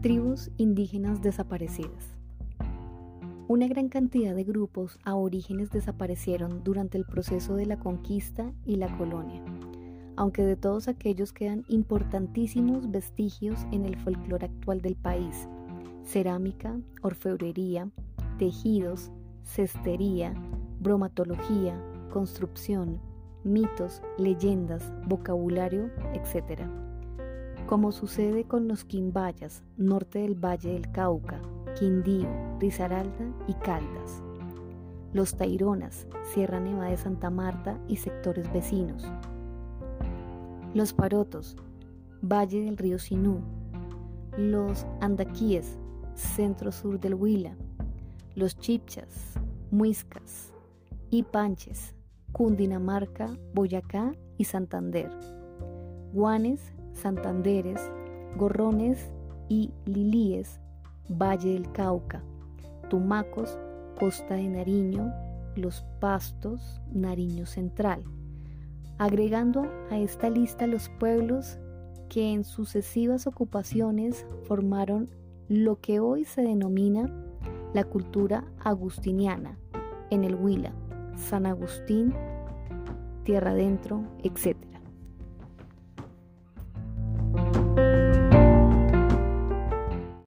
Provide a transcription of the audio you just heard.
Tribus indígenas desaparecidas. Una gran cantidad de grupos aborígenes desaparecieron durante el proceso de la conquista y la colonia, aunque de todos aquellos quedan importantísimos vestigios en el folclore actual del país, cerámica, orfebrería, tejidos, cestería, bromatología, construcción, mitos, leyendas, vocabulario, etc. Como sucede con los quimbayas, norte del Valle del Cauca, Quindío, Risaralda y Caldas. Los Taironas, Sierra Nevada de Santa Marta y sectores vecinos. Los Parotos, Valle del Río Sinú. Los Andaquíes, centro sur del Huila. Los Chipchas, Muiscas y Panches, Cundinamarca, Boyacá y Santander. Guanes, Santanderes, Gorrones y Lilíes, Valle del Cauca. Tumacos, Costa de Nariño, Los Pastos, Nariño Central. Agregando a esta lista los pueblos que en sucesivas ocupaciones formaron lo que hoy se denomina la cultura agustiniana en el Huila. San Agustín, Tierra Adentro, etc.